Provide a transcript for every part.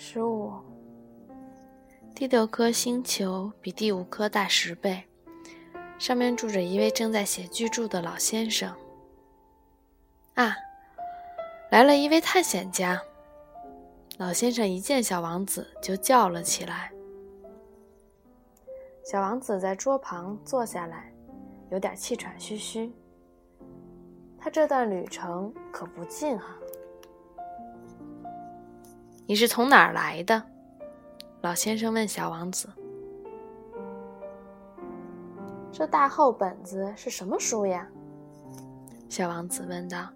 十五。第六颗星球比第五颗大十倍，上面住着一位正在写巨著的老先生。啊，来了一位探险家！老先生一见小王子就叫了起来。小王子在桌旁坐下来，有点气喘吁吁。他这段旅程可不近啊！你是从哪儿来的？老先生问小王子。这大厚本子是什么书呀？小王子问道。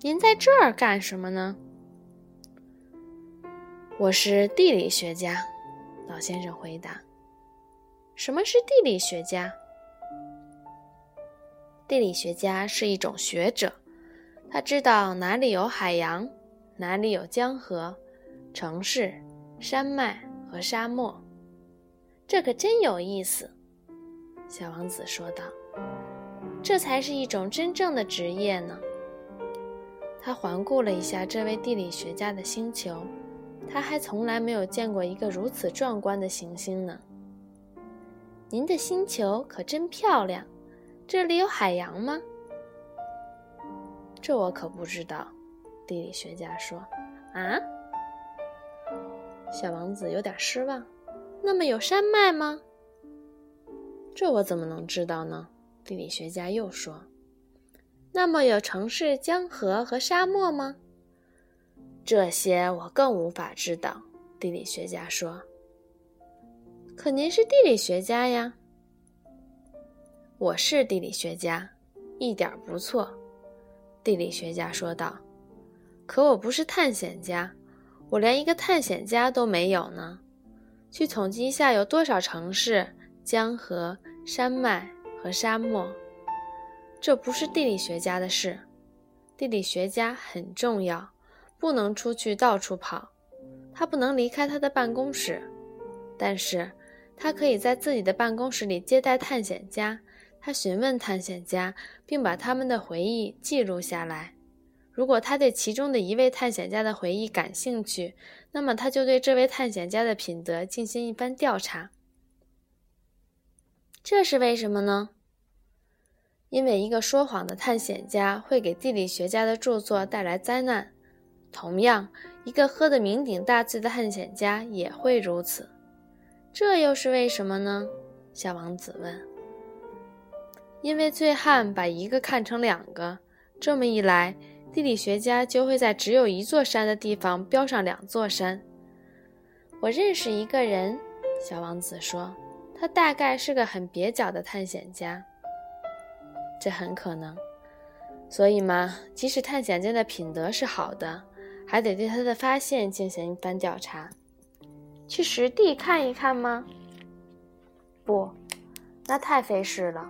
您在这儿干什么呢？我是地理学家。老先生回答。什么是地理学家？地理学家是一种学者，他知道哪里有海洋，哪里有江河、城市、山脉和沙漠。这可真有意思，小王子说道。这才是一种真正的职业呢。他环顾了一下这位地理学家的星球，他还从来没有见过一个如此壮观的行星呢。您的星球可真漂亮。这里有海洋吗？这我可不知道。地理学家说：“啊。”小王子有点失望。那么有山脉吗？这我怎么能知道呢？地理学家又说：“那么有城市、江河和沙漠吗？”这些我更无法知道。地理学家说：“可您是地理学家呀。”我是地理学家，一点不错。地理学家说道。可我不是探险家，我连一个探险家都没有呢。去统计一下有多少城市、江河、山脉和沙漠。这不是地理学家的事。地理学家很重要，不能出去到处跑，他不能离开他的办公室，但是他可以在自己的办公室里接待探险家。他询问探险家，并把他们的回忆记录下来。如果他对其中的一位探险家的回忆感兴趣，那么他就对这位探险家的品德进行一番调查。这是为什么呢？因为一个说谎的探险家会给地理学家的著作带来灾难。同样，一个喝得酩酊大醉的探险家也会如此。这又是为什么呢？小王子问。因为醉汉把一个看成两个，这么一来，地理学家就会在只有一座山的地方标上两座山。我认识一个人，小王子说，他大概是个很蹩脚的探险家。这很可能。所以嘛，即使探险家的品德是好的，还得对他的发现进行一番调查。去实地看一看吗？不，那太费事了。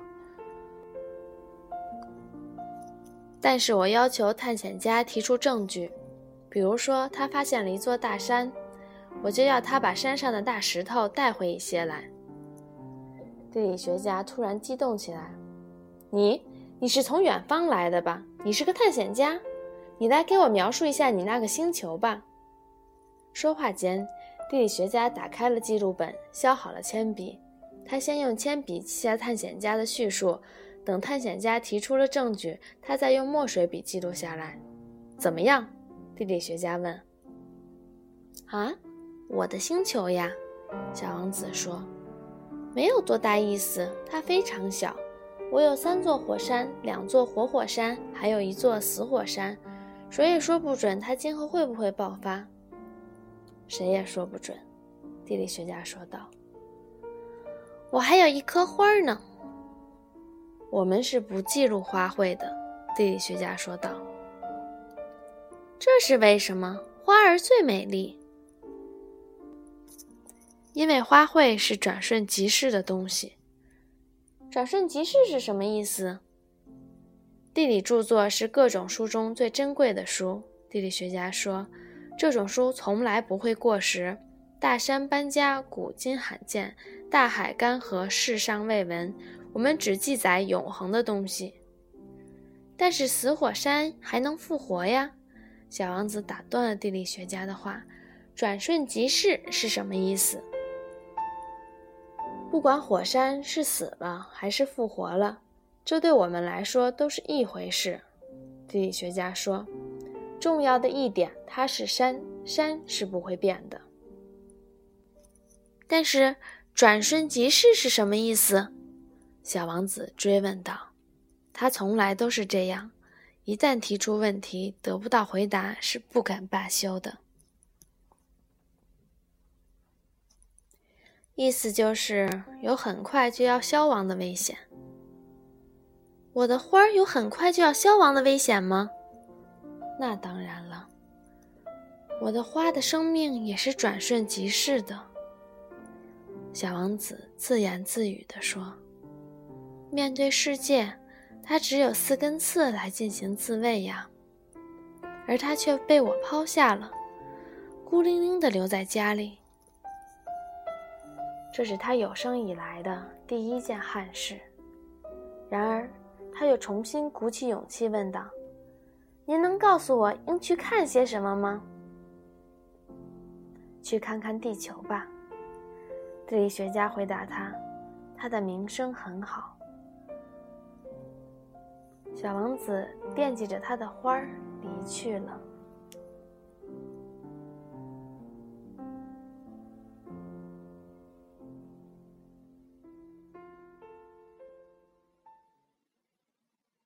但是我要求探险家提出证据，比如说他发现了一座大山，我就要他把山上的大石头带回一些来。地理学家突然激动起来：“你，你是从远方来的吧？你是个探险家，你来给我描述一下你那个星球吧。”说话间，地理学家打开了记录本，削好了铅笔，他先用铅笔记下探险家的叙述。等探险家提出了证据，他再用墨水笔记录下来。怎么样？地理学家问。啊，我的星球呀，小王子说，没有多大意思，它非常小。我有三座火山，两座活火山，还有一座死火山。谁也说不准它今后会不会爆发。谁也说不准，地理学家说道。我还有一颗花呢。我们是不记录花卉的，地理学家说道。这是为什么？花儿最美丽，因为花卉是转瞬即逝的东西。转瞬即逝是什么意思？地理著作是各种书中最珍贵的书。地理学家说，这种书从来不会过时。大山搬家，古今罕见；大海干涸，世上未闻。我们只记载永恒的东西，但是死火山还能复活呀！小王子打断了地理学家的话：“转瞬即逝是什么意思？不管火山是死了还是复活了，这对我们来说都是一回事。地理学家说，重要的一点，它是山，山是不会变的。但是“转瞬即逝”是什么意思？小王子追问道。他从来都是这样，一旦提出问题得不到回答，是不敢罢休的。意思就是有很快就要消亡的危险。我的花有很快就要消亡的危险吗？那当然了。我的花的生命也是转瞬即逝的。小王子自言自语地说：“面对世界。”他只有四根刺来进行自卫呀，而他却被我抛下了，孤零零地留在家里。这是他有生以来的第一件憾事。然而，他又重新鼓起勇气问道：“您能告诉我应去看些什么吗？”“去看看地球吧。”地理学家回答他，“他的名声很好。”小王子惦记着他的花儿，离去了。